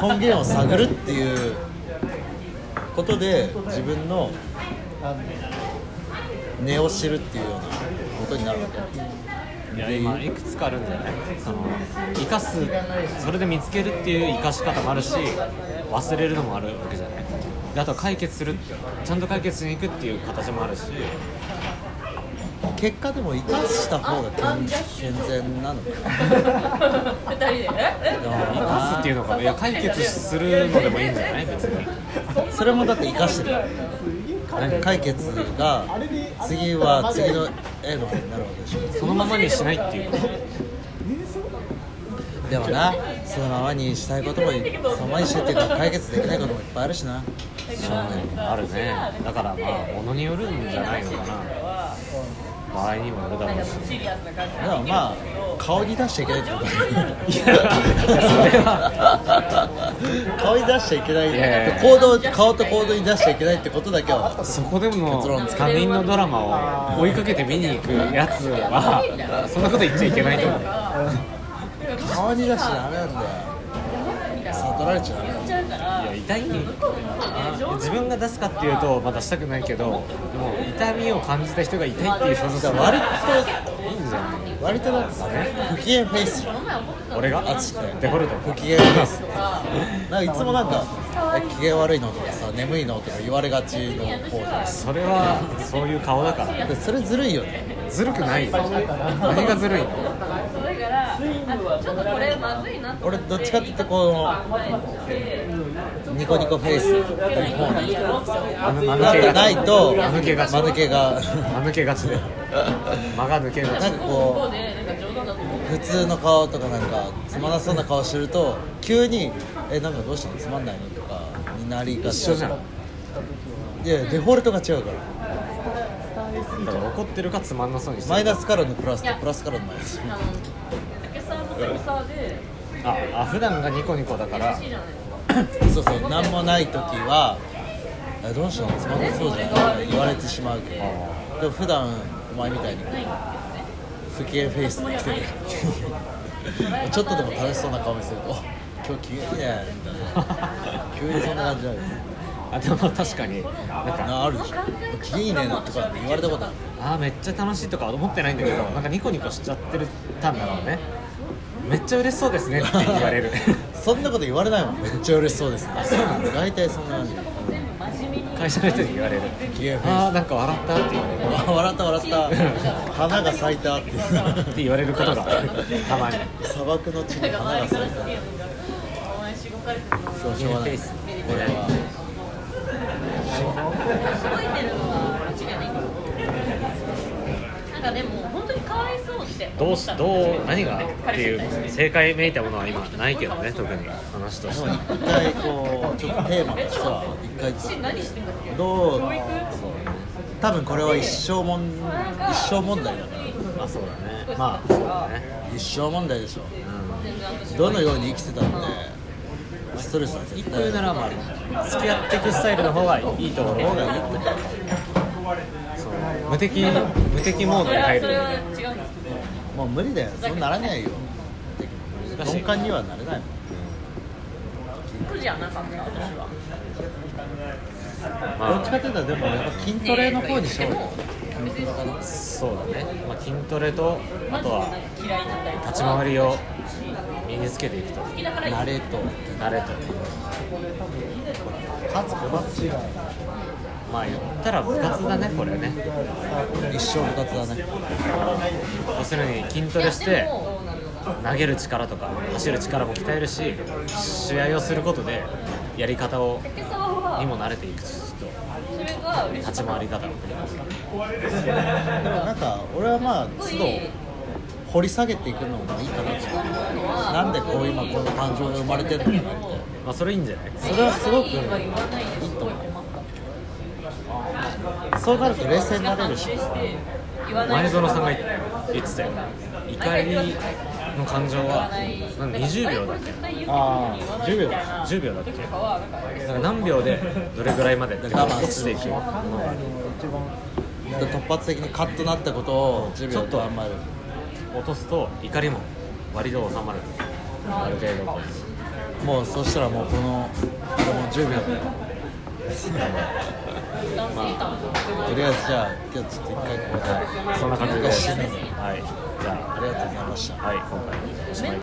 根源を探るっていうことで自分の根を知るっていうようなことになるわけ。いや今いくつかあるんだよねその生かすそれで見つけるっていう生かし方もあるし忘れるのもあるわけじゃない？であと解決するちゃんと解決しに行くっていう形もあるし結果でも生かした方が健健全なのか二人で？え？え？生かすっていうのかいや解決するのでもいいんじゃない？別に。それもだって生かしてる。解決が次は次の絵の方になるわけでしょ。そのままにしないっていうこと？でもなそのままにしたいこともそのままにしてっていうか解決できないこともいっぱいあるしな。しょうがないあるね。だからまあものによるんじゃないのかな場合にもよるだろうし。でもまあ顔に出しちゃいけない。ってことだよいやそれは。顔に出しちゃいけない。いやいや行動顔と行動に出しちゃいけないってことだけは。そこでも他人のドラマを追いかけて見に行くやつはそんなこと言っちゃいけないと思う。顔に出しちゃダメなんだよ。悟られちゃダメ痛いあ自分が出すかっていうとまだしたくないけどでも痛みを感じた人が痛いっていう想像する割いいんじゃない？割とだってさ。不機嫌フェイス俺があつってデフォルト。不機嫌フェイス。なんかいつもなんかえ機嫌悪いのとかさ眠いのとか言われがちの方じゃそれはそういう顔だからんでそれずるいよね。ずるくない。よ何がずるいの？だからあちょっとこれまずいなと俺どっちかっていうとこのニコニコフェイス。の方にあの間なんかないと間抜けがち。間抜けが。間抜けがちで。間が抜けがち。なんかこうう普通の顔とかなんかつまらなそうな顔してると急に「えなんかどうしたの？つまんないの?」なりがち一緒じゃん。いやデフォルトが違うから。だから怒ってるかつまんなそうにしてる。マイナスからのプラスとプラスからのマイナス。あああ普段がニコニコだから。いいじゃないそうそう何もない時は「えどうしたの？つまんなそうじゃん」とか言われてしまうけど。でも普段お前みたいに不機嫌フェイスで来てる。ちょっとでも楽しそうな顔見せると。お「今日いいね」急にそんな感じになるあでも確かに。なんかなあるでしょ「機嫌いいね」とかって言われたことある。あーめっちゃ楽しいとか思ってないんだけどなんかニコニコしちゃってるたんだろうね。めっちゃ嬉しそうですねって言われる。そんなこと言われないもん。めっちゃ嬉しそうですね。大体そんな感じ。会社の人に言われる。ああなんか笑ったって言われる。ス笑った笑った。花が咲いたってって言われることがたまに。砂漠の地に花が咲いたそうしょうがないこれは覚えてるのは間違いないなんかでも本当にかわいそうってどうしどう何がっていう正解めいたものは今ないけどね特に話としてもう一回こうちょっとテーマとしては一回どう多分これは一生もん一生問題だからまあそうだね。まあそうだね。一生問題でしょ。全然私どのように生きてたってストレスは絶一個言うならまあ付き合っていくスタイルの方がいいと思う方がいいってそう無敵無敵モードに入るそれは違うんですけどもう無理だよそうならないよ難しい鈍感にはなれないもん苦じゃなかった私はどっちかっていうとでもやっぱ筋トレの方にしようよそうだね、まあ、筋トレとあとは嫌いになったりとか立ち回りを身につけていくと。好きだから慣れと。慣れと。勝つ部活まあ言ったら部活だねこれね。一生部活だね。要するに筋トレして投げる力とか走る力も鍛えるし試合をすることでやり方をにも慣れていくしと。立ち回り方をでも。なんか俺はまあ都度掘り下げていくのがいいかなと。なんでこう今この感情が生まれてるのかなって。まあそれいいんじゃない？それはすごくいいは言わないですごい困ったそうなると冷静になれるし。前園さんが言ってたよ。怒りの感情はなんか20秒だっけ？ああ10秒だ。10秒だっけ？なんか何秒でどれぐらいまで我慢落ちていく？突発的にカッとなったことを10秒と頑張る落とすと怒りも割と収まる。ある程度もうそしたらもうこのこれもう10秒だよ男性感とりあえずじゃあ今日ちょっと一回ここでそんな感じで。一回締めにはい。じゃあ。りがとうございました。あはい今回。おしまい